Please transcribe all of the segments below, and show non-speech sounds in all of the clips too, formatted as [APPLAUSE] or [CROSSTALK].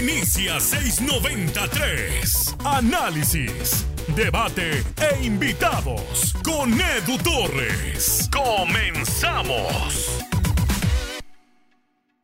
Inicia 693. Análisis, debate e invitados con Edu Torres. Comenzamos.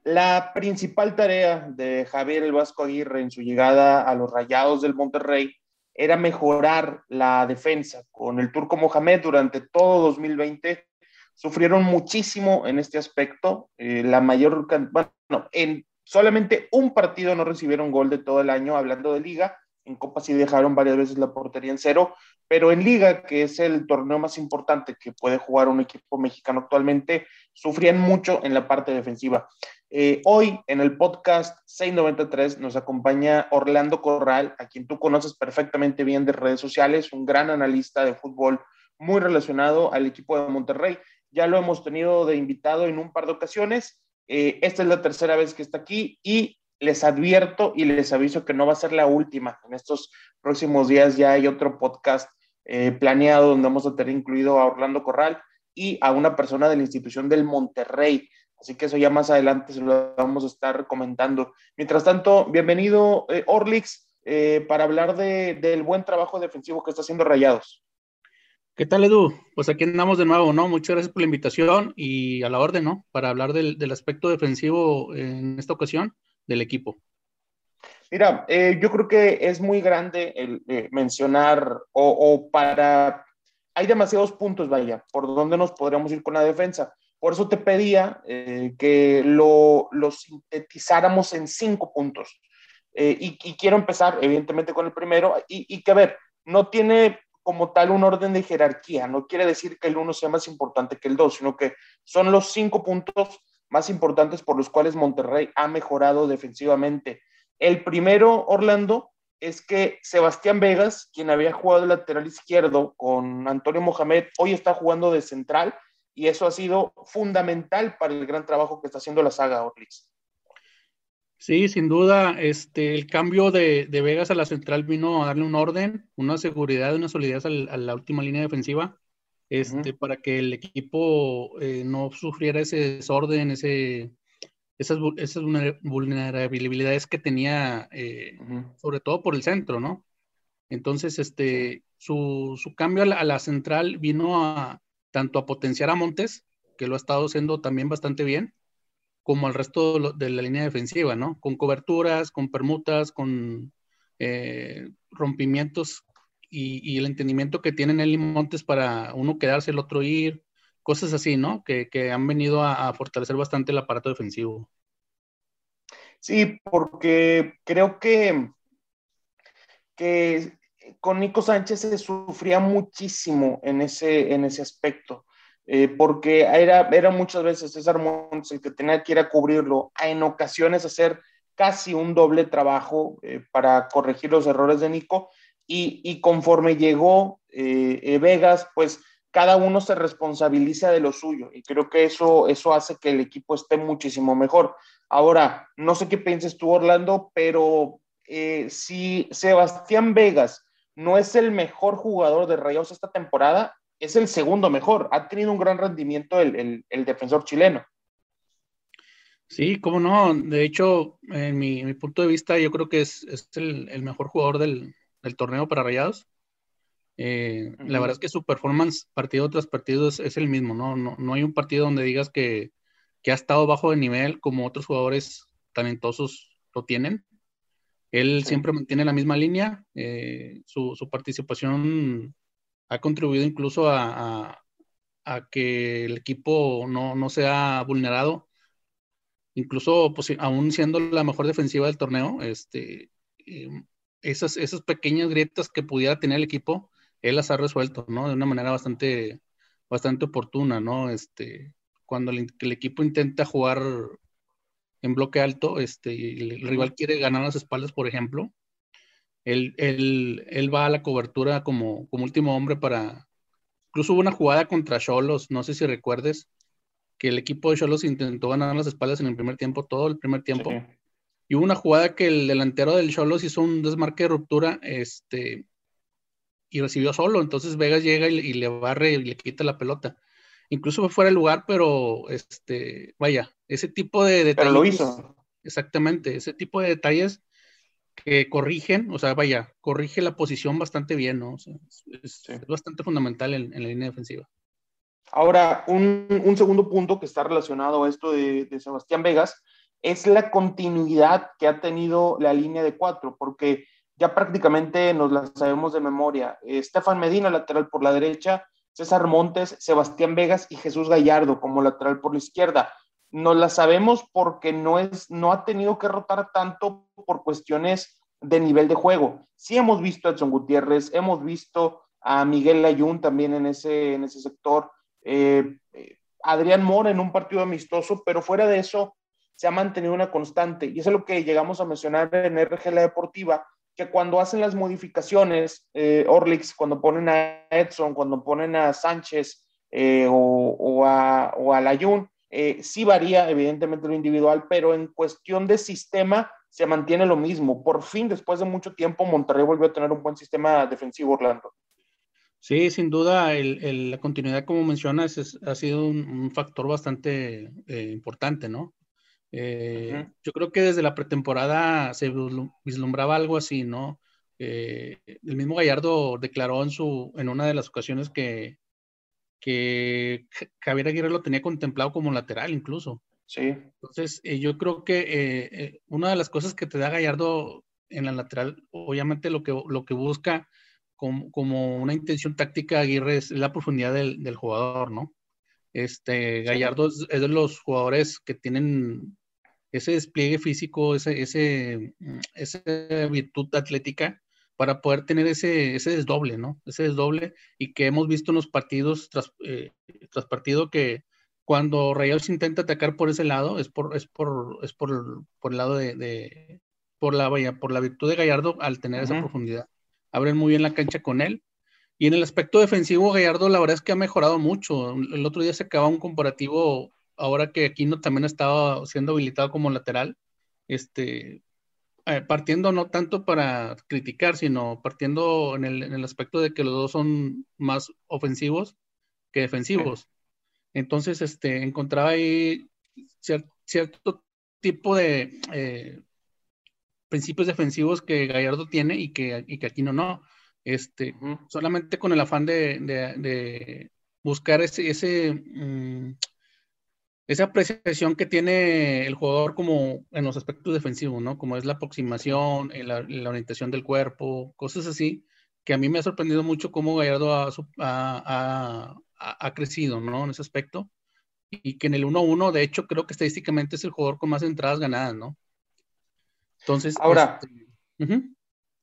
La principal tarea de Javier El Vasco Aguirre en su llegada a los Rayados del Monterrey era mejorar la defensa. Con el turco Mohamed durante todo 2020 sufrieron muchísimo en este aspecto. Eh, la mayor, bueno, en solamente un partido no recibieron gol de todo el año, hablando de liga. En Copa sí dejaron varias veces la portería en cero, pero en Liga, que es el torneo más importante que puede jugar un equipo mexicano actualmente, sufrían mucho en la parte defensiva. Eh, hoy en el podcast 693 nos acompaña Orlando Corral, a quien tú conoces perfectamente bien de redes sociales, un gran analista de fútbol muy relacionado al equipo de Monterrey. Ya lo hemos tenido de invitado en un par de ocasiones. Eh, esta es la tercera vez que está aquí y les advierto y les aviso que no va a ser la última. En estos próximos días ya hay otro podcast eh, planeado donde vamos a tener incluido a Orlando Corral y a una persona de la institución del Monterrey. Así que eso ya más adelante se lo vamos a estar comentando. Mientras tanto, bienvenido eh, Orlix eh, para hablar del buen trabajo defensivo que está haciendo Rayados. ¿Qué tal, Edu? Pues aquí andamos de nuevo, ¿no? Muchas gracias por la invitación y a la orden, ¿no? Para hablar del, del aspecto defensivo en esta ocasión del equipo. Mira, eh, yo creo que es muy grande el eh, mencionar o, para... Hay demasiados puntos, vaya, por donde nos podríamos ir con la defensa. Por eso te pedía eh, que lo, lo, sintetizáramos en cinco puntos. Y, y, quiero empezar, evidentemente, con el primero, y, y que, a ver, no tiene como tal un orden de jerarquía, no quiere decir que el uno sea más importante que el dos, sino que son los cinco puntos más importantes por los cuales Monterrey ha mejorado defensivamente. El primero, Orlando, es que Sebastián Vegas, quien había jugado de lateral izquierdo con Antonio Mohamed, hoy está jugando de central y eso ha sido fundamental para el gran trabajo que está haciendo la saga Orlix. Sí, sin duda, este, el cambio de, Vegas a la central vino a darle un orden, una seguridad, una solidez a la última línea defensiva este, para que el equipo eh, no sufriera ese desorden, ese, esas, esas vulnerabilidades que tenía, eh, sobre todo por el centro, ¿no? Entonces, este, su, su cambio a la, central vino a tanto a potenciar a Montes, que lo ha estado haciendo también bastante bien, como al resto de la línea defensiva, ¿no? Con coberturas, con permutas, con eh, rompimientos y, el entendimiento que tienen él y Montes para uno quedarse, el otro ir, cosas así, ¿no? Que, han venido a, fortalecer bastante el aparato defensivo. Sí, porque creo que, que con Nico Sánchez se sufría muchísimo en ese, en ese aspecto. Eh, porque era, era muchas veces César Montes el que tenía que ir a cubrirlo, en ocasiones hacer casi un doble trabajo eh, para corregir los errores de Nico, y, conforme llegó eh, eh, Vegas, pues cada uno se responsabiliza de lo suyo y creo que eso, eso hace que el equipo esté muchísimo mejor. Ahora, no sé qué pienses tú, Orlando, pero si Sebastián Vegas no es el mejor jugador de Rayados esta temporada, es el segundo mejor. Ha tenido un gran rendimiento el, defensor chileno. Sí, cómo no. De hecho, en mi, punto de vista, yo creo que es, el, mejor jugador del, el torneo para Rayados. Eh, la verdad es que su performance partido tras partido es, el mismo, ¿no? ¿no? hay un partido donde digas que, ha estado bajo de nivel como otros jugadores talentosos lo tienen. Él siempre mantiene la misma línea, eh, su, participación ha contribuido incluso a, que el equipo no, no sea vulnerado, incluso pues, aún siendo la mejor defensiva del torneo, este, eh, esas, esas pequeñas grietas que pudiera tener el equipo, él las ha resuelto, ¿no? De una manera bastante, bastante oportuna, ¿no? Este, cuando el, equipo intenta jugar en bloque alto, este, y el, rival quiere ganar las espaldas, por ejemplo, él, él, va a la cobertura como, como último hombre para... Incluso hubo una jugada contra Cholos, no sé si recuerdes, que el equipo de Cholos intentó ganar las espaldas en el primer tiempo, todo el primer tiempo. Y hubo una jugada que el delantero del Cholos hizo un desmarque de ruptura este, y recibió solo. Entonces Vegas llega y, le barre y le quita la pelota. Incluso fue fuera de lugar, pero este, vaya, ese tipo de detalles. Pero lo hizo. Exactamente, ese tipo de detalles que corrigen, o sea, vaya, corrige la posición bastante bien, ¿no? es, bastante fundamental en, la línea defensiva. Ahora, un, un, segundo punto que está relacionado a esto de, de, Sebastián Vegas es la continuidad que ha tenido la línea de cuatro, porque ya prácticamente nos la sabemos de memoria. Estefan Medina, lateral por la derecha, César Montes, Sebastián Vegas y Jesús Gallardo como lateral por la izquierda. Nos la sabemos porque no, es, no ha tenido que rotar tanto por cuestiones de nivel de juego. Sí hemos visto a Edson Gutiérrez, hemos visto a Miguel Layún también en ese, en ese sector, eh, eh, Adrián Mora en un partido amistoso, pero fuera de eso se ha mantenido una constante. Y eso es lo que llegamos a mencionar en RG La Deportiva, que cuando hacen las modificaciones, eh, Orlix, cuando ponen a Edson, cuando ponen a Sánchez eh, o, o a Layun, eh, sí varía evidentemente lo individual, pero en cuestión de sistema se mantiene lo mismo. Por fin, después de mucho tiempo, Monterrey volvió a tener un buen sistema defensivo, Orlando. Sí, sin duda, la continuidad, como mencionas, ha sido un, factor bastante importante, ¿no? Eh, yo creo que desde la pretemporada se vislumbraba algo así, ¿no? Eh, el mismo Gallardo declaró en, su, en una de las ocasiones que, que Javier Aguirre lo tenía contemplado como lateral incluso. Sí. Entonces, eh, yo creo que una de las cosas que te da Gallardo en la lateral, obviamente lo que, lo que busca como, como una intención táctica Aguirre es la profundidad del, del jugador, ¿no? Este, Gallardo es, de los jugadores que tienen ese despliegue físico, ese, ese, mm, esa virtud atlética para poder tener ese, ese desdoble, ¿no? Ese desdoble y que hemos visto en los partidos tras, eh, tras partido que cuando Rayados intenta atacar por ese lado es por, es por, es por, por el lado de, por la vaya, por la virtud de Gallardo al tener esa profundidad. Abren muy bien la cancha con él y en el aspecto defensivo, Gallardo, la verdad es que ha mejorado mucho. El otro día se acaba un comparativo, ahora que Aquino también estaba siendo habilitado como lateral, este, eh, partiendo no tanto para criticar, sino partiendo en el, aspecto de que los dos son más ofensivos que defensivos. Entonces, este, encontraba ahí cierto tipo de eh, principios defensivos que Gallardo tiene y que, y que Aquino no. Este, solamente con el afán de, buscar ese, ese mm, esa apreciación que tiene el jugador como en los aspectos defensivos, ¿no? Como es la aproximación, la, la orientación del cuerpo, cosas así, que a mí me ha sorprendido mucho cómo Gallardo ha, ha, crecido, ¿no? En ese aspecto. Y que en el 1-1, de hecho, creo que estadísticamente es el jugador con más entradas ganadas, ¿no? Entonces. Ahora. Este,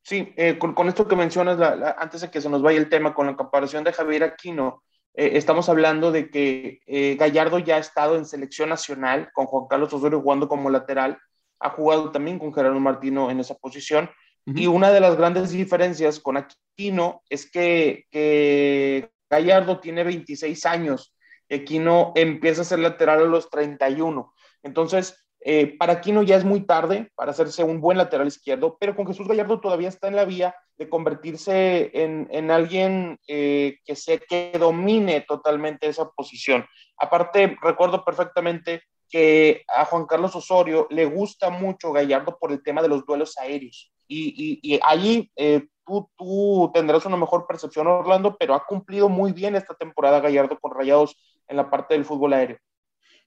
Sí, eh, con, esto que mencionas, antes de que se nos vaya el tema, con la comparación de Javier Aquino, eh, estamos hablando de que eh, Gallardo ya ha estado en selección nacional con Juan Carlos Osorio jugando como lateral, ha jugado también con Gerardo Martino en esa posición, y una de las grandes diferencias con Aquino es que, que Gallardo tiene 26 años, Aquino empieza a ser lateral a los 31. Entonces, eh, para Aquino ya es muy tarde para hacerse un buen lateral izquierdo, pero con Jesús Gallardo todavía está en la vía de convertirse en, alguien eh, que, se, que domine totalmente esa posición. Aparte, recuerdo perfectamente que a Juan Carlos Osorio le gusta mucho Gallardo por el tema de los duelos aéreos. Y, y, allí eh, tú, tú tendrás una mejor percepción, Orlando, pero ha cumplido muy bien esta temporada Gallardo con Rayados en la parte del fútbol aéreo.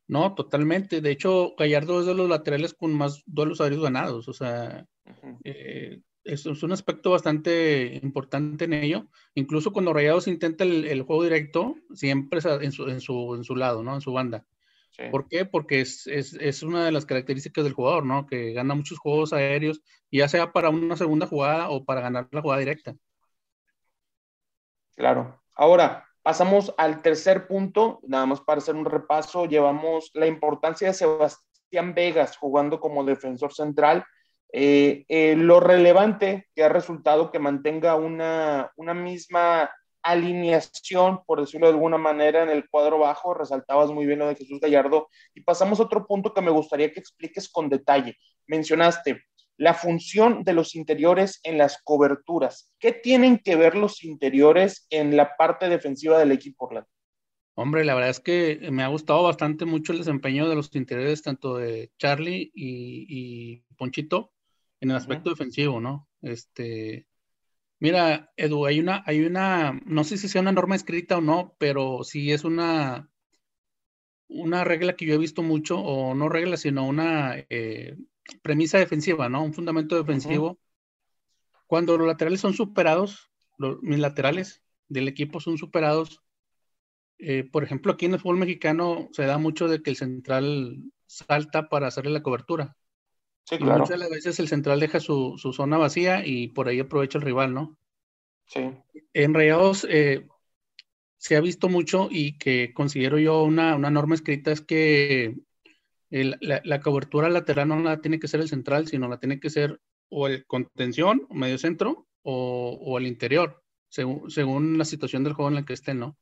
No, totalmente. De hecho, Gallardo es de los laterales con más duelos aéreos ganados. O sea, eh, es, un aspecto bastante importante en ello. Incluso cuando Rayados intenta el, juego directo, siempre es en su, en su, en su lado, ¿no? En su banda. ¿Por qué? Porque es, es, es, una de las características del jugador, ¿no? Que gana muchos juegos aéreos, ya sea para una segunda jugada o para ganar la jugada directa. Claro. Ahora, Pasamos al tercer punto, nada más para hacer un repaso, llevamos la importancia de Sebastián Vegas jugando como defensor central, eh, eh, lo relevante que ha resultado que mantenga una, una misma alineación, por decirlo de alguna manera, en el cuadro bajo, resaltabas muy bien lo de Jesús Gallardo, y pasamos a otro punto que me gustaría que expliques con detalle. Mencionaste la función de los interiores en las coberturas. ¿Qué tienen que ver los interiores en la parte defensiva del equipo Orlando? Hombre, la verdad es que me ha gustado bastante mucho el desempeño de los interiores, tanto de Charlie y, Ponchito. en el aspecto defensivo, ¿no? Este, mira, Edu, hay una, hay una, no sé si sea una norma escrita o no, pero sí es una, una regla que yo he visto mucho, o no regla, sino una eh, premisa defensiva, ¿no? Un fundamento defensivo. Cuando los laterales son superados, los, mis laterales del equipo son superados, eh, por ejemplo, aquí en el fútbol mexicano se da mucho de que el central salta para hacerle la cobertura. Sí, claro. muchas veces el central deja su, zona vacía y por ahí aprovecha el rival, ¿no? Sí. En Rayados eh, se ha visto mucho y que considero yo una, norma escrita es que la, cobertura lateral no la tiene que ser el central, sino la tiene que ser o el contención, o medio centro, o, el interior, según, según la situación del juego en la que estén, ¿no?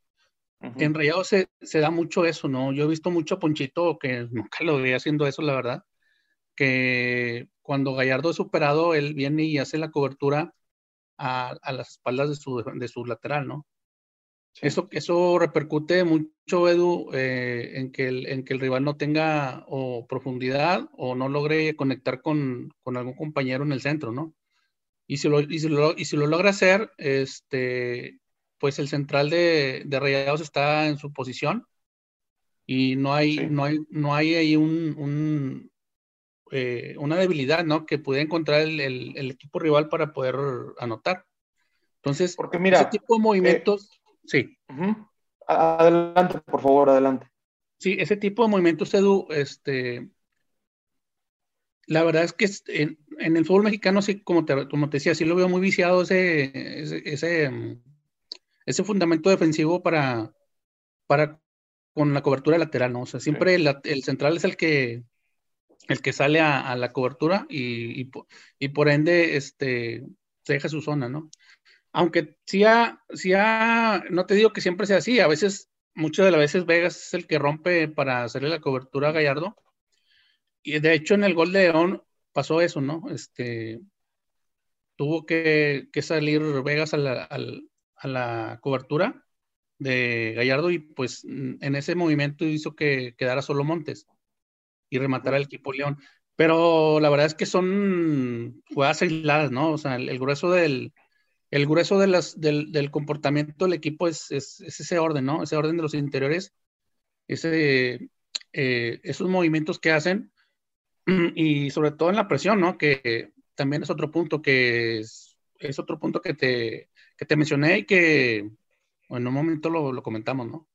En Rayados se, se, da mucho eso, ¿no? Yo he visto mucho a Ponchito, que [LAUGHS] nunca lo veía haciendo eso, la verdad, que cuando Gallardo es superado, él viene y hace la cobertura a, las espaldas de su, de su lateral, ¿no? Eso, eso repercute mucho, Edu, eh, en, que el, en que el rival no tenga o profundidad o no logre conectar con, con algún compañero en el centro, ¿no? Y si lo, y si lo, y si lo logra hacer, este, pues el central de, de Rayados está en su posición y no hay, no hay, no hay ahí un, eh, una debilidad, ¿no? Que puede encontrar el, equipo rival para poder anotar. Entonces, Porque mira, ese tipo de movimientos, sí. Adelante, por favor, adelante. Sí, ese tipo de movimientos, Edu, este, la verdad es que en, el fútbol mexicano, sí, como te, como te decía, sí lo veo muy viciado ese, ese, ese, fundamento defensivo para, para con la cobertura lateral, ¿no? O sea, siempre el, central es el que el que sale a, la cobertura y, y, por ende este, se deja su zona, ¿no? Aunque sí ha, sí no te digo que siempre sea así, a veces, muchas de las veces Vegas es el que rompe para hacerle la cobertura a Gallardo. Y de hecho en el gol de León pasó eso, ¿no? Este, tuvo que, salir Vegas a la, a cobertura de Gallardo y pues en ese movimiento hizo que quedara solo Montes y rematar al equipo León. Pero la verdad es que son jugadas aisladas, ¿no? O sea, el, grueso del, el grueso del, comportamiento del equipo es, ese orden, ¿no? Ese orden de los interiores, ese, eh, esos movimientos que hacen [CLEARS THROAT] y sobre todo en la presión, ¿no? Que también es otro punto que es, otro punto que te, que te mencioné y que en un momento lo, comentamos, ¿no?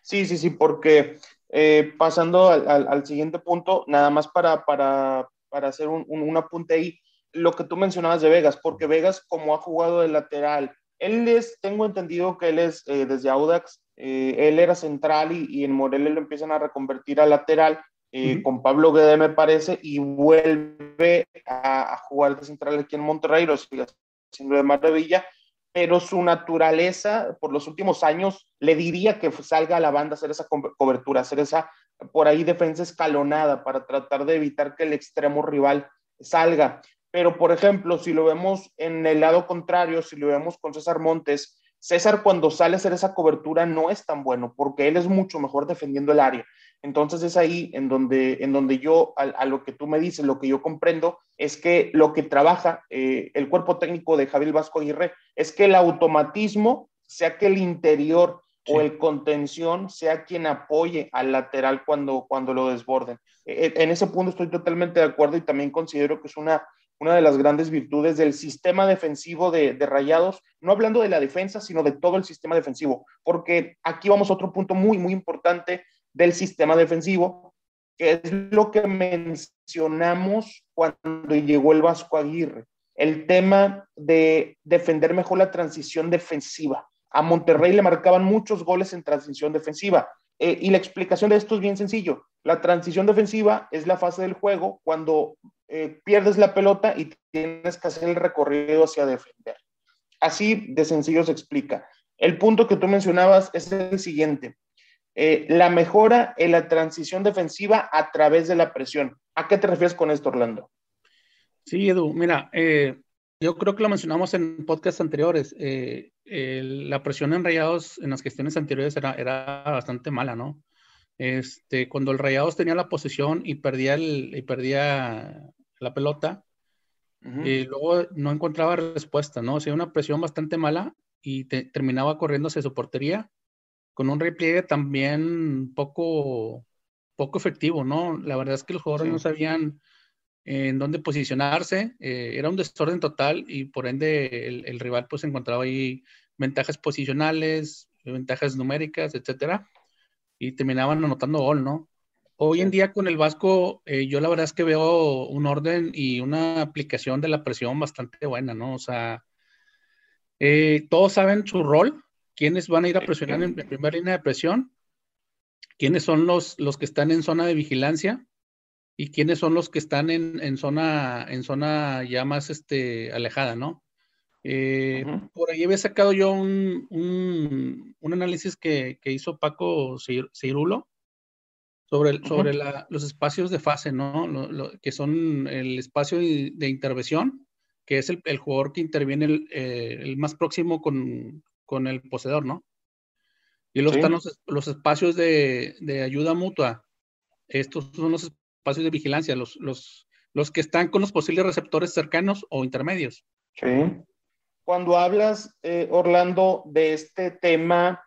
Sí, sí, sí, porque eh, pasando al, siguiente punto, nada más para, para, para hacer un, un, apunte ahí, lo que tú mencionabas de Vegas, porque Vegas como ha jugado de lateral, él es, tengo entendido que él es eh, desde Audax, eh, él era central y, y, en Morelia lo empiezan a reconvertir a lateral, con Pablo Guede me parece, y vuelve a, a, jugar de central aquí en Monterrey, lo sigue haciendo de maravilla, pero su naturaleza por los últimos años le diría que salga a la banda a hacer esa cobertura, hacer esa por ahí defensa escalonada para tratar de evitar que el extremo rival salga. Pero, por ejemplo, si lo vemos en el lado contrario, si lo vemos con César Montes, César cuando sale a hacer esa cobertura no es tan bueno porque él es mucho mejor defendiendo el área. Entonces es ahí en donde, en donde yo, a, lo que tú me dices, lo que yo comprendo, es que lo que trabaja eh, el cuerpo técnico de Javier Vasco Aguirre es que el automatismo sea que el interior o el contención sea quien apoye al lateral cuando, cuando lo desborden. E, e, en ese punto estoy totalmente de acuerdo y también considero que es una, una de las grandes virtudes del sistema defensivo de, de, Rayados, no hablando de la defensa, sino de todo el sistema defensivo, porque aquí vamos a otro punto muy, muy importante del sistema defensivo, que es lo que mencionamos cuando llegó el Vasco Aguirre, el tema de defender mejor la transición defensiva. A Monterrey le marcaban muchos goles en transición defensiva. Eh, y la explicación de esto es bien sencillo. La transición defensiva es la fase del juego cuando eh, pierdes la pelota y tienes que hacer el recorrido hacia defender. Así de sencillo se explica. El punto que tú mencionabas es el siguiente. Eh, la mejora en la transición defensiva a través de la presión. ¿A qué te refieres con esto, Orlando? Sí, Edu, mira, eh, yo creo que lo mencionamos en podcasts anteriores. La presión en rayados en las gestiones anteriores era bastante mala, ¿no? Este, cuando el Rayados tenía la posesión y perdía, el, y perdía la pelota y luego no encontraba respuesta, ¿no? O sea, una presión bastante mala y terminaba corriendo hacia su portería con un repliegue también poco, poco efectivo, ¿no? La verdad es que los jugadores no sabían en dónde posicionarse, eh, era un desorden total y por ende el, rival pues encontraba ahí ventajas posicionales, ventajas numéricas, etcétera, y terminaban anotando gol, ¿no? Hoy en día con el Vasco, eh, yo la verdad es que veo un orden y una aplicación de la presión bastante buena, ¿no? O sea, eh, todos saben su rol, quiénes van a ir a presionar en, primera línea de presión, quiénes son los, los que están en zona de vigilancia y quiénes son los que están en, zona, en zona ya más este, alejada, ¿no? Eh, por ahí había sacado yo un, un, análisis que, que, hizo Paco Cirulo sobre, sobre los espacios de fase, ¿no? Lo, que son el espacio de, intervención, que es el, el jugador que interviene el, eh, el más próximo con, con, el poseedor, ¿no? Y luego están los, los, espacios de, de, ayuda mutua. Estos son los espacios de vigilancia, los, los, los que están con los posibles receptores cercanos o intermedios. Sí. Cuando hablas, eh, Orlando, de este tema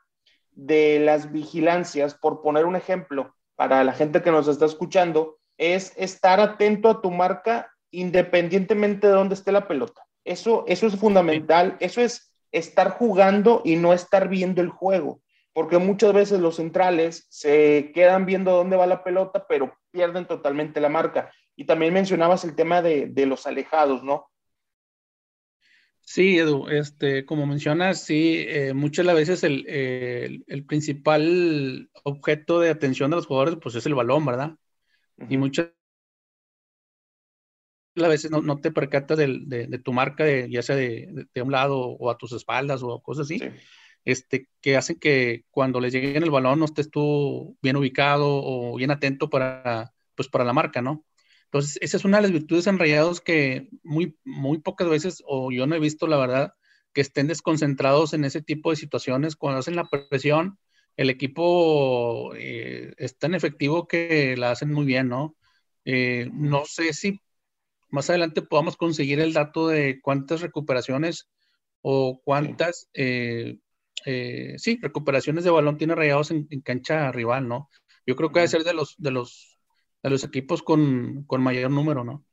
de las vigilancias, por poner un ejemplo, para la gente que nos está escuchando, es estar atento a tu marca independientemente de dónde esté la pelota. Eso, eso es fundamental, eso es estar jugando y no estar viendo el juego, porque muchas veces los centrales se quedan viendo dónde va la pelota, pero pierden totalmente la marca. Y también mencionabas el tema de, de los alejados, ¿no? Sí, Edu, este, como mencionas, sí, eh, muchas veces el, el, principal objeto de atención de los jugadores pues es el balón, ¿verdad? Y muchas veces no, no te percatas de, de, tu marca, de, ya sea de, de, un lado o a tus espaldas o cosas así, este, que hacen que cuando les llegue el balón no estés tú bien ubicado o bien atento para, pues, para la marca, ¿no? Entonces, esa es una de las virtudes en Rayados que muy, muy pocas veces, o yo no he visto, la verdad, que estén desconcentrados en ese tipo de situaciones. Cuando hacen la presión, el equipo eh, es tan efectivo que la hacen muy bien, ¿no? Eh, no sé si más adelante podamos conseguir el dato de cuántas recuperaciones o cuántas, eh, sí, recuperaciones de balón tiene Rayados en, en, cancha rival, ¿no? Yo creo que debe ser de los, de los a los equipos con, mayor número, ¿no?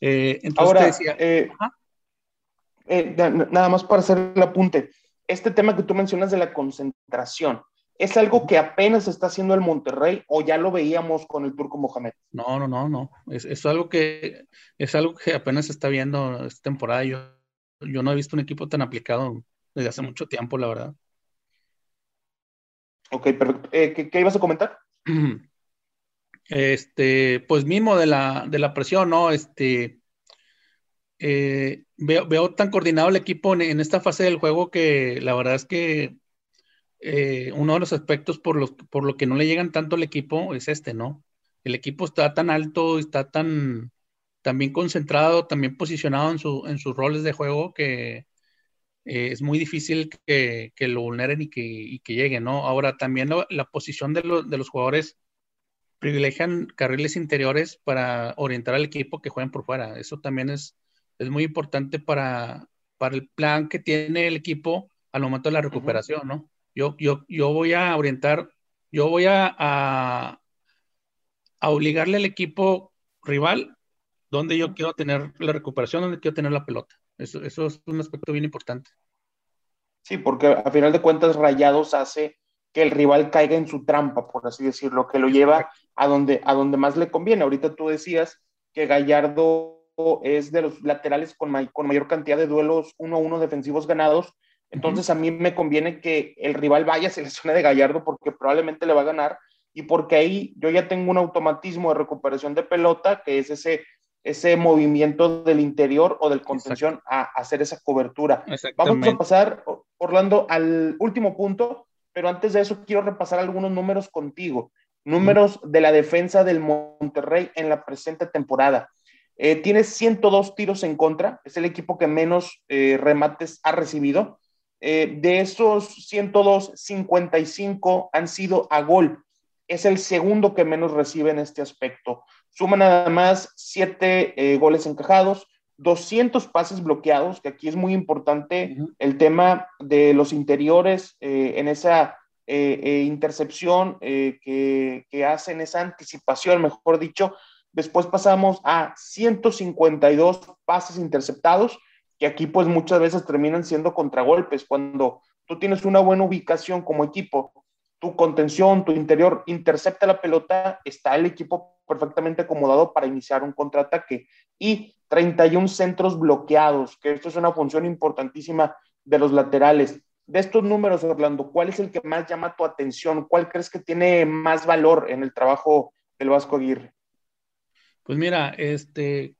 Eh, Ahora, eh, eh, nada más para hacer el apunte, este tema que tú mencionas de la concentración, ¿es algo que apenas está haciendo el Monterrey o ya lo veíamos con el Turco Mohamed? No, no, no, no. Es, algo que es algo que apenas se está viendo esta temporada. Yo, yo no he visto un equipo tan aplicado desde hace mucho tiempo, la verdad. Ok, perfecto. ¿qué, ¿Qué ibas a comentar? [CLEARS THROAT] este, pues mismo de la, de la presión, ¿no? Este, eh, veo, tan coordinado el equipo en, esta fase del juego que la verdad es que eh, uno de los aspectos por, los, por lo que no le llegan tanto al equipo es este, ¿no? El equipo está tan alto, está tan, bien concentrado, también posicionado en, su, en sus roles de juego que eh, es muy difícil que, que, lo vulneren y que, y que ¿no? Ahora, también la posición de, de los jugadores privilegian carriles interiores para orientar al equipo que jueguen por fuera. Eso también es, es muy importante para, para el plan que tiene el equipo al momento de la recuperación, ¿no? Yo, yo, yo voy a orientar, yo voy a, a, obligarle al equipo rival donde yo quiero tener la recuperación, donde quiero tener la pelota. Eso, eso es un aspecto bien importante. Sí, porque a final de cuentas Rayados hace que el rival caiga en su trampa, por así decirlo, que lo lleva a donde, a donde más le conviene. Ahorita tú decías que Gallardo es de los laterales con, con mayor cantidad de duelos uno a uno defensivos ganados. Entonces a mí me conviene que el rival vaya a seleccionar de Gallardo porque probablemente le va a ganar y porque ahí yo ya tengo un automatismo de recuperación de pelota, que es ese, ese movimiento del interior o del contención a, hacer esa cobertura. Vamos a pasar, Orlando, al último punto, pero antes de eso quiero repasar algunos números contigo. Números de la defensa del Monterrey en la presente temporada. Eh, tiene 102 tiros en contra, es el equipo que menos eh, remates ha recibido. Eh, de esos 102, 55 han sido a gol. es el segundo que menos recibe en este aspecto. Suma nada más siete eh, goles encajados, 200 pases bloqueados, que aquí es muy importante el tema de los interiores eh, en esa eh, intercepción que, que hacen, esa anticipación, mejor dicho. Después pasamos a 152 pases interceptados, que aquí pues muchas veces terminan siendo contragolpes. Cuando tú tienes una buena ubicación como equipo tu contención, tu interior intercepta la pelota, está el equipo perfectamente acomodado para iniciar un contraataque. Y 31 centros bloqueados, que esto es una función importantísima de los laterales. De estos números, Orlando, ¿cuál es el que más llama tu atención? ¿Cuál crees que tiene más valor en el trabajo del Vasco Aguirre? Pues mira, este,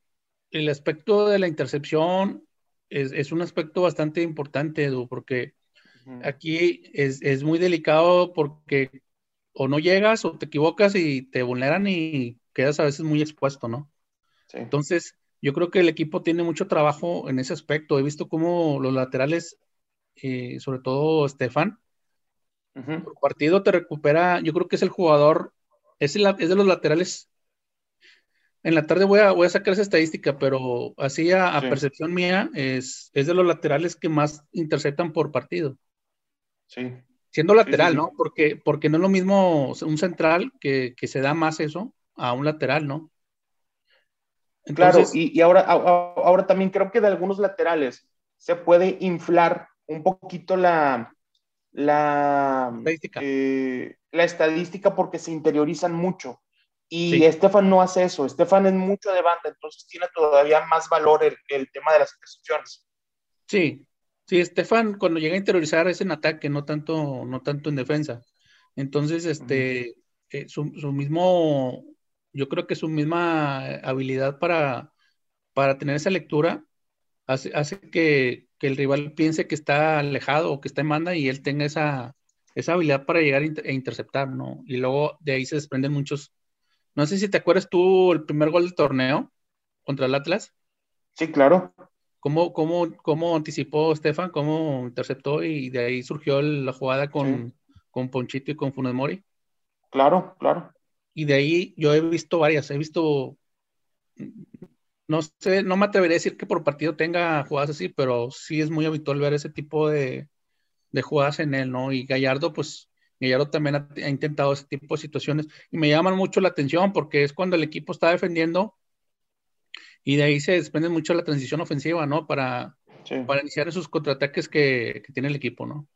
el aspecto de la intercepción es, es un aspecto bastante importante, Edu, porque Aquí es, muy delicado porque o no llegas o te equivocas y te vulneran y quedas a veces muy expuesto, ¿no? Entonces, yo creo que el equipo tiene mucho trabajo en ese aspecto. He visto cómo los laterales, eh, sobre todo Stefan, por partido te recupera, yo creo que es el jugador, es, es de los laterales en la tarde voy a, voy a sacar esa estadística, pero así a, percepción mía es, es, de los laterales que más interceptan por partido. Sí. Siendo lateral, ¿no? Porque, porque no es lo mismo un central que, se da más eso a un lateral, ¿no? claro, y, ahora, ahora también creo que de algunos laterales se puede inflar un poquito la, la, estadística. Eh, la estadística porque se interiorizan mucho. Y Estefan no hace eso. Estefan es mucho de banda, entonces tiene todavía más valor el, el tema de las intercepciones. Sí, Sí, Estefan cuando llega a interiorizar es en ataque, no tanto, no tanto en defensa. Entonces, este, eh, su, mismo, yo creo que su misma habilidad para, para tener esa lectura hace, que, el rival piense que está alejado o que está en manda y él tenga esa, esa habilidad para llegar e interceptar, ¿no? Y luego de ahí se desprenden muchos. No sé si te acuerdas tú el primer gol del torneo contra el Atlas. Sí, claro. ¿Cómo, cómo, cómo anticipó Estefan? ¿Cómo interceptó? Y de ahí surgió la jugada con, con Ponchito y con Funes Mori. Claro, claro. Y de ahí yo he visto varias. He visto, no sé, no me atrevería a decir que por partido tenga jugadas así, pero sí es muy habitual ver ese tipo de, de jugadas en él, ¿no? Y Gallardo, pues, Gallardo también ha, ha, intentado ese tipo de situaciones y me llaman mucho la atención porque es cuando el equipo está defendiendo y de ahí se desprende mucho la transición ofensiva, ¿no? Para, para iniciar esos contraataques que, que, tiene el equipo, ¿no?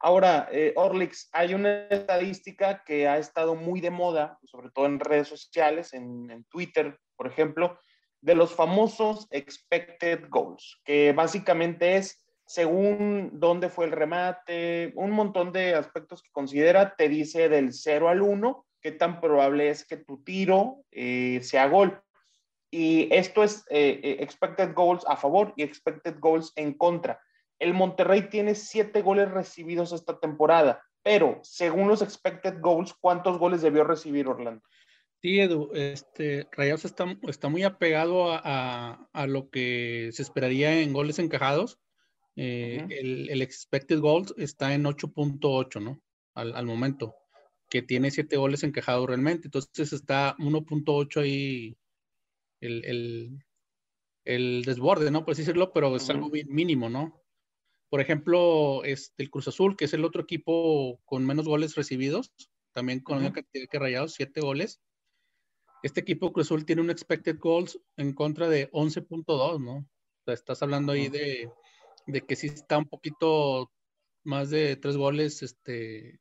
Ahora, eh, Orlix, hay una estadística que ha estado muy de moda, sobre todo en redes sociales, en, en Twitter, por ejemplo, de los famosos expected goals, que básicamente es según dónde fue el remate, un montón de aspectos que considera, te dice del 0 al 1, qué tan probable es que tu tiro eh, sea gol. Y esto es eh, eh, expected goals a favor y expected goals en contra. El Monterrey tiene siete goles recibidos esta temporada, pero según los expected goals, ¿cuántos goles debió recibir Orlando? Sí, Edu, este, Rayados está, está muy apegado a, a, lo que se esperaría en goles encajados. Eh, el, el, expected goals está en 8.8, ¿no? Al, al, momento, que tiene siete goles encajados realmente. Entonces está 1.8 ahí el, desborde, ¿no? Por así decirlo, pero es algo mínimo, ¿no? Por ejemplo, este, el Cruz Azul, que es el otro equipo con menos goles recibidos, también con una cantidad que rayados, siete goles. Este equipo Cruz Azul tiene un expected goals en contra de 11.2, ¿no? O sea, estás hablando ahí de, que sí está un poquito más de tres goles este,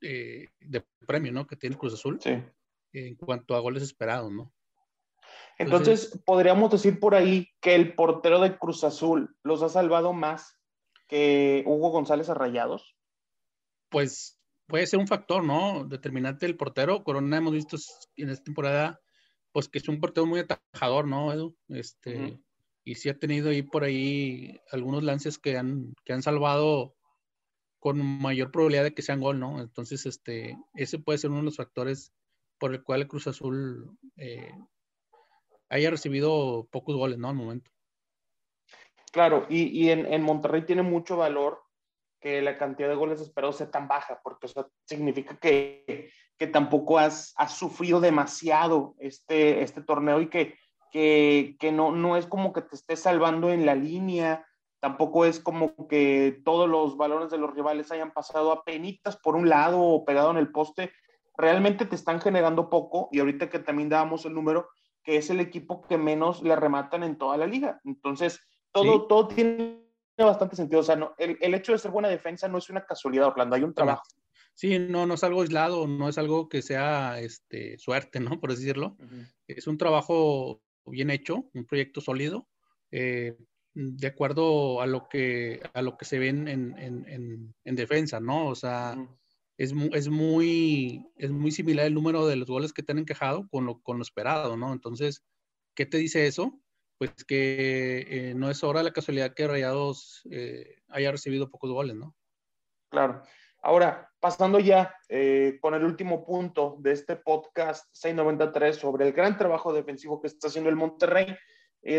eh, de premio, ¿no? Que tiene Cruz Azul. Sí. En cuanto a goles esperados, ¿no? Entonces, podríamos decir por ahí que el portero de Cruz Azul los ha salvado más que Hugo González a Rayados. Pues puede ser un factor, ¿no? Determinante el portero. Corona hemos visto en esta temporada, pues que es un portero muy atajador, ¿no, Edu? Este, Y sí ha tenido ahí por ahí algunos lances que han, que han salvado con mayor probabilidad de que sean gol, ¿no? Entonces, este, ese puede ser uno de los factores por el cual el Cruz Azul eh, haya recibido pocos goles, ¿no? Al momento. Claro, y, en, Monterrey tiene mucho valor que la cantidad de goles esperados sea tan baja, porque eso significa que que tampoco has, sufrido demasiado este, este torneo y que, que, que, no, no es como que te estés salvando en la línea, tampoco es como que todos los balones de los rivales hayan pasado a penitas por un lado o pegado en el poste, realmente te están generando poco y ahorita que también dábamos el número, que es el equipo que menos le rematan en toda la liga. Entonces, todo, todo tiene bastante sentido. O sea, no, el, el, hecho de ser buena defensa no es una casualidad, Orlando, hay un trabajo. Sí, no, no es algo aislado, no es algo que sea este, suerte, ¿no? [LAUGHS] Por decirlo. Es un trabajo bien hecho, un proyecto sólido, eh, de acuerdo a lo que, a lo que se ve en, en, en, en defensa, ¿no? O sea, es, es, muy, es muy similar el número de los goles que te han encajado con lo, con lo esperado, ¿no? Entonces, ¿qué te dice eso? Pues que eh, no es hora la casualidad que Rayados eh, haya recibido pocos goles, ¿no? Claro. Ahora, pasando ya eh, con el último punto de este podcast 693 sobre el gran trabajo defensivo que está haciendo el Monterrey,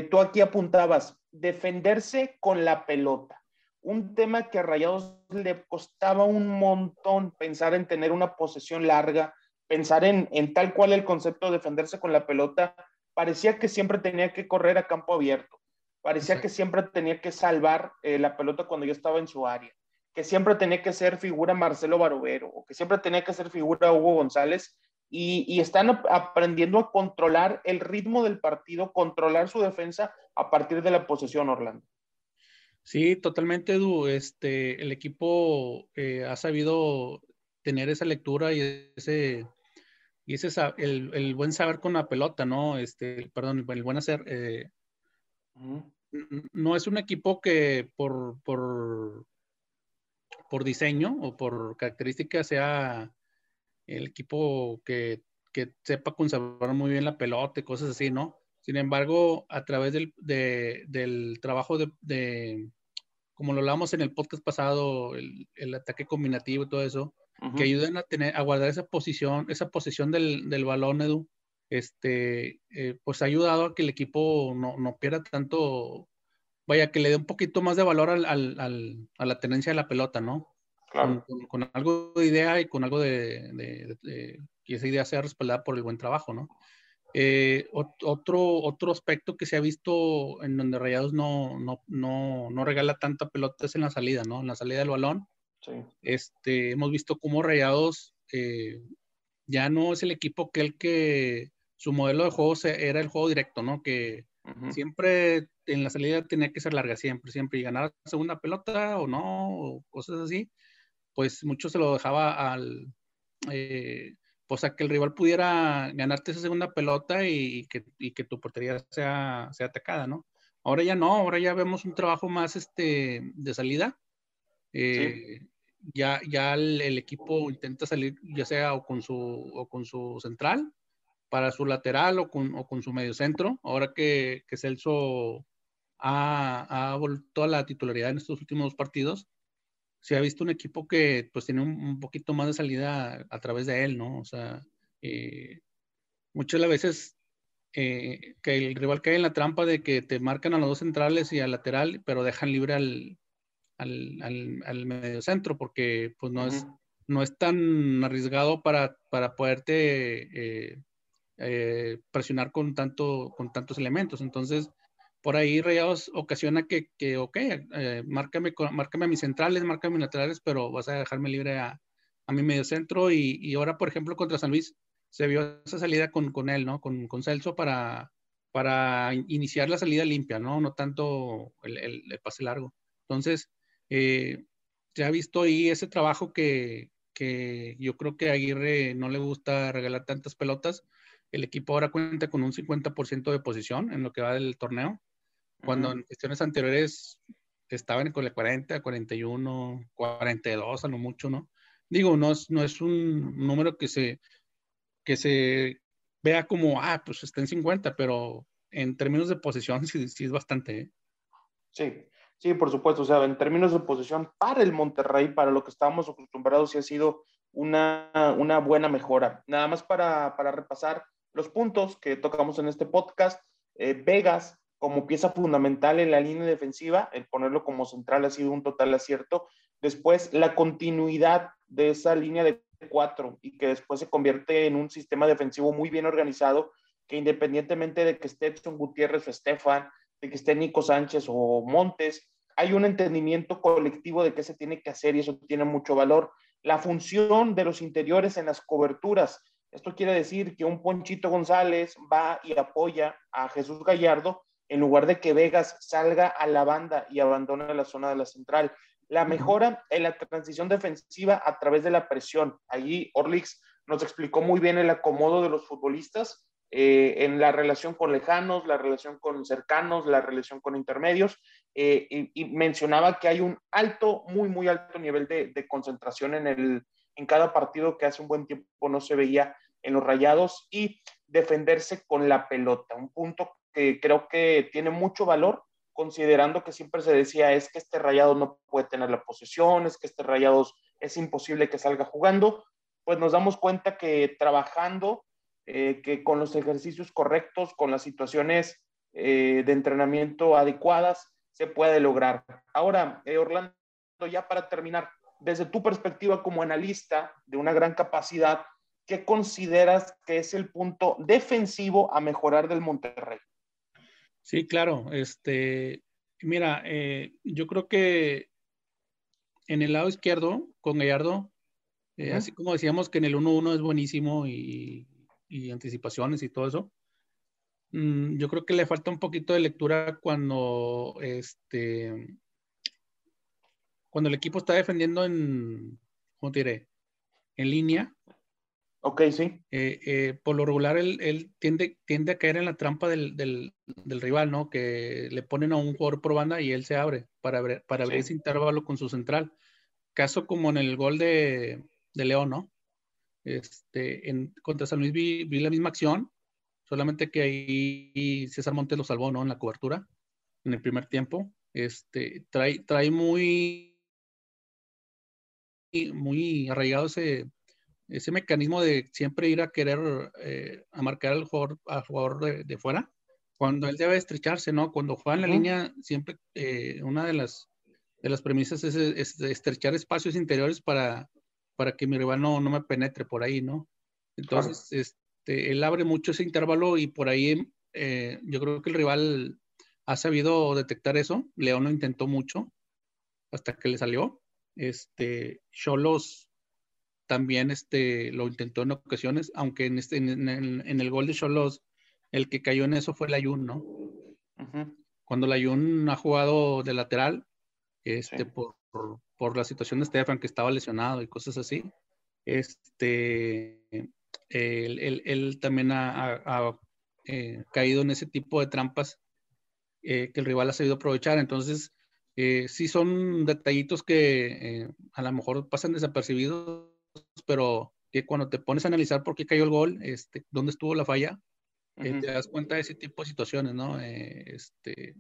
tú aquí apuntabas, defenderse con la pelota un tema que a Rayados le costaba un montón pensar en tener una posesión larga, pensar en, tal cual el concepto de defenderse con la pelota, parecía que siempre tenía que correr a campo abierto, parecía que siempre tenía que salvar eh, la pelota cuando ya estaba en su área, que siempre tenía que ser figura Marcelo Barovero, o que siempre tenía que ser figura Hugo González, y, y, están aprendiendo a controlar el ritmo del partido, controlar su defensa a partir de la posesión, Orlando. Sí, totalmente, Edu. Este, el equipo eh, ha sabido tener esa lectura y ese, y ese el, el, buen saber con la pelota, ¿no? Este, perdón, el buen hacer. Eh, no es un equipo que por, por, por diseño o por característica sea el equipo que, que sepa conservar muy bien la pelota y cosas así, ¿no? Sin embargo, a través del, del trabajo de, como lo hablamos en el podcast pasado, el, el ataque combinativo y todo eso, que ayuden a tener, a guardar esa posición, esa posición del, del balón, Edu, este, eh, pues ha ayudado a que el equipo no, no, pierda tanto, vaya, que le dé un poquito más de valor al, al, a la tenencia de la pelota, ¿no? Claro. Con, algo de idea y con algo de, de, de, que esa idea sea respaldada por el buen trabajo, ¿no? Eh, otro, otro aspecto que se ha visto en donde Rayados no, no, no, no regala tanta pelota es en la salida, ¿no? En la salida del balón. Sí. Este, hemos visto cómo Rayados eh, ya no es el equipo que el que su modelo de juego era el juego directo, ¿no? Que siempre en la salida tenía que ser larga, siempre, siempre, y ganar segunda pelota o no, o cosas así, pues mucho se lo dejaba al, eh, pues a que el rival pudiera ganarte esa segunda pelota y, que, y que, tu portería sea, sea, atacada, ¿no? Ahora ya no, ahora ya vemos un trabajo más este, de salida. Eh, ya, ya el, equipo intenta salir, ya sea o con su, o con su central, para su lateral o con, o con su medio centro. Ahora que, que Celso ha, ha vuelto a la titularidad en estos últimos partidos, se ha visto un equipo que pues tiene un, poquito más de salida a, través de él, ¿no? O sea, eh, muchas veces eh, que el rival cae en la trampa de que te marcan a los dos centrales y al lateral, pero dejan libre al, al, al, medio centro, porque pues no, es, no es tan arriesgado para, para poderte eh, presionar con, tanto, con tantos elementos. Entonces, por ahí Rayados ocasiona que, que ok, eh, márcame, márcame a mis centrales, márcame a mis laterales, pero vas a dejarme libre a, a mi medio centro. Y, y, ahora, por ejemplo, contra San Luis, se vio esa salida con, con él, ¿no? Con, con, Celso para, para iniciar la salida limpia, ¿no? No tanto el, el, pase largo. Entonces, eh, se ha visto ahí ese trabajo que, que yo creo que a Aguirre no le gusta regalar tantas pelotas. El equipo ahora cuenta con un 50% de posición en lo que va del torneo cuando en cuestiones anteriores estaban con el 40, 41, 42 a lo mucho, ¿no? Digo, no es, no es un número que se, que se vea como, ah, pues está en 50, pero en términos de posesión [LAUGHS] sí, sí es bastante. ¿eh? Sí, sí, por supuesto. O sea, en términos de posesión para el Monterrey, para lo que estábamos acostumbrados, sí ha sido una, una buena mejora. Nada más para, para repasar los puntos que tocamos en este podcast. Eh, Vegas como pieza fundamental en la línea defensiva, el ponerlo como central ha sido un total acierto. Después, la continuidad de esa línea de cuatro y que después se convierte en un sistema defensivo muy bien organizado que independientemente de que esté Edson Gutiérrez o Estefan, de que esté Nico Sánchez o Montes, hay un entendimiento colectivo de qué se tiene que hacer y eso tiene mucho valor. La función de los interiores en las coberturas. Esto quiere decir que un Ponchito González va y apoya a Jesús Gallardo en lugar de que Vegas salga a la banda y abandone la zona de la central. La mejora en la transición defensiva a través de la presión. Allí Orlix nos explicó muy bien el acomodo de los futbolistas eh, en la relación con lejanos, la relación con cercanos, la relación con intermedios, eh, y, mencionaba que hay un alto, muy, muy alto nivel de, concentración en, el, en cada partido que hace un buen tiempo no se veía en los rayados y defenderse con la pelota, un punto que creo que tiene mucho valor considerando que siempre se decía es que este rayado no puede tener la posesión, es que este rayado es imposible que salga jugando, pues nos damos cuenta que trabajando eh, que con los ejercicios correctos, con las situaciones eh, de entrenamiento adecuadas, se puede lograr. Ahora, eh, Orlando, ya para terminar, desde tu perspectiva como analista de una gran capacidad, ¿qué consideras que es el punto defensivo a mejorar del Monterrey? Sí, claro. Este, mira, yo creo que en el lado izquierdo, con Gallardo, así como decíamos que en el 1-1 es buenísimo y y anticipaciones y todo eso. Mm, yo creo que le falta un poquito de lectura cuando este cuando el equipo está defendiendo en, ¿cómo te diré? En línea. Ok, sí. Eh, eh, por lo regular, él, tiende, tiende, a caer en la trampa del, del, rival, ¿no? Que le ponen a un jugador por banda y él se abre para, para abrir ese intervalo con su central. Caso como en el gol de, de León, ¿no? Este, en, contra San Luis vi, la misma acción, solamente que ahí César Montes lo salvó, ¿no? En la cobertura, en el primer tiempo. Este, trae, trae muy, muy arraigado ese, ese mecanismo de siempre ir a querer eh, a marcar al jugador, al jugador de, fuera, cuando él debe estrecharse, ¿no? Cuando juega en la línea, siempre eh, una de las, de las premisas es, es, estrechar espacios interiores para, para que mi rival no, me penetre por ahí, ¿no? Entonces, este, él abre mucho ese intervalo y por ahí eh, yo creo que el rival ha sabido detectar eso. León lo intentó mucho hasta que le salió. Este, Cholos también este, lo intentó en ocasiones, aunque en, este, en, el gol de Cholos, el que cayó en eso fue el Ayun, ¿no? Cuando el Ayun ha jugado de lateral, este, por, por la situación de Stefan, que estaba lesionado y cosas así, este, él, también ha, eh, caído en ese tipo de trampas eh, que el rival ha sabido aprovechar. Entonces, eh, sí son detallitos que a lo mejor pasan desapercibidos, pero que cuando te pones a analizar por qué cayó el gol, este, dónde estuvo la falla, te das cuenta de ese tipo de situaciones, ¿no? este,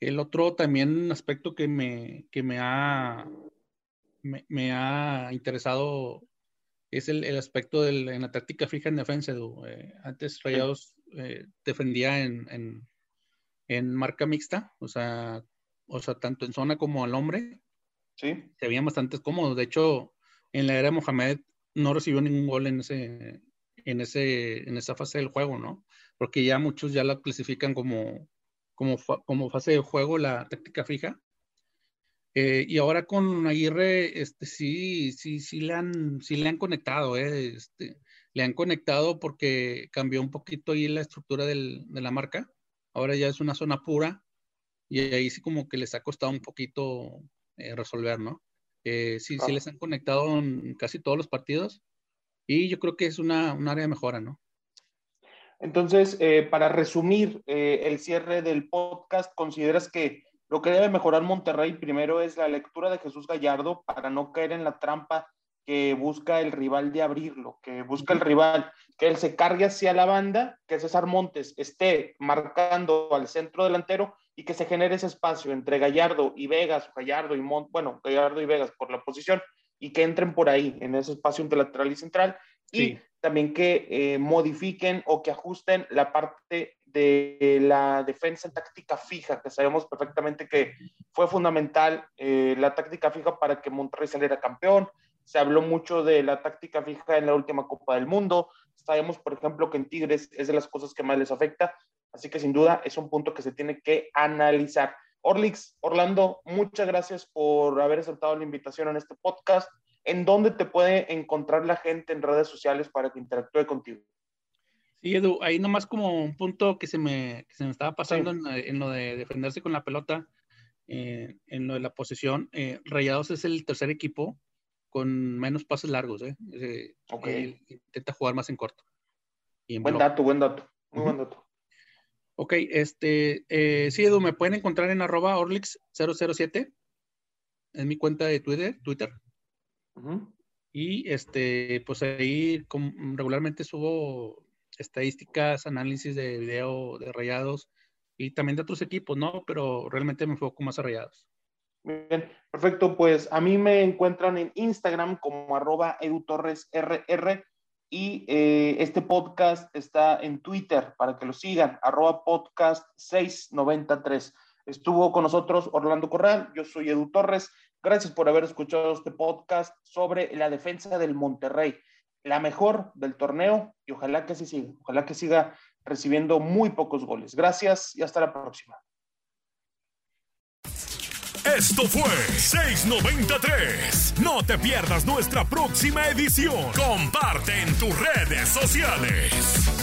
el otro también aspecto que me, que me, ha, me, ha interesado es el, el aspecto de en la táctica fija en defensa. Eh, antes Rayados eh, defendía en, en, en, marca mixta, o sea, o sea, tanto en zona como al hombre. Sí. Se veían bastante cómodos. De hecho, en la era de Mohamed no recibió ningún gol en ese, en ese, en esa fase del juego, ¿no? Porque ya muchos ya la clasifican como, como, como fase de juego la táctica fija. Eh, y ahora con Aguirre, este, sí, sí, sí le han, sí le han conectado, eh, este, le han conectado porque cambió un poquito ahí la estructura del, de la marca. Ahora ya es una zona pura y ahí sí como que les ha costado un poquito eh, resolver, ¿no? sí, sí les han conectado en casi todos los partidos y yo creo que es una, un área de mejora, ¿no? Entonces, eh, para resumir eh, el cierre del podcast, ¿consideras que lo que debe mejorar Monterrey primero es la lectura de Jesús Gallardo para no caer en la trampa que busca el rival de abrirlo, que busca el rival, que él se cargue hacia la banda, que César Montes esté marcando al centro delantero y que se genere ese espacio entre Gallardo y Vegas, Gallardo y Mont, bueno, Gallardo y Vegas por la posición, y que entren por ahí, en ese espacio entre lateral y central, y también que eh, modifiquen o que ajusten la parte de la defensa en táctica fija, que sabemos perfectamente que fue fundamental eh, la táctica fija para que Monterrey saliera campeón, se habló mucho de la táctica fija en la última Copa del Mundo. Sabemos, por ejemplo, que en Tigres es de las cosas que más les afecta. Así que sin duda es un punto que se tiene que analizar. Orlix, Orlando, muchas gracias por haber aceptado la invitación en este podcast. ¿En dónde te puede encontrar la gente en redes sociales para que interactúe contigo? Sí, Edu, ahí nomás como un punto que se me, se me estaba pasando en, lo de defenderse con la pelota, eh, en lo de la posesión. Eh, Rayados es el tercer equipo con menos pases largos. ¿eh? intenta jugar más en corto. buen dato, buen dato. Muy buen dato. Ok, este, eh, sí, Edu, me pueden encontrar en arroba Orlix007, en mi cuenta de Twitter, Twitter. Y este, pues ahí regularmente subo estadísticas, análisis de video de rayados y también de otros equipos, ¿no? Pero realmente me enfoco más a rayados. Bien, perfecto. Pues a mí me encuentran en Instagram como arroba edutorresrr y eh, este podcast está en Twitter para que lo sigan, arroba podcast 693. Estuvo con nosotros Orlando Corral, yo soy Edu Torres. Gracias por haber escuchado este podcast sobre la defensa del Monterrey, la mejor del torneo y ojalá que así siga, ojalá que siga recibiendo muy pocos goles. Gracias y hasta la próxima. Esto fue 693. No te pierdas nuestra próxima edición. Comparte en tus redes sociales.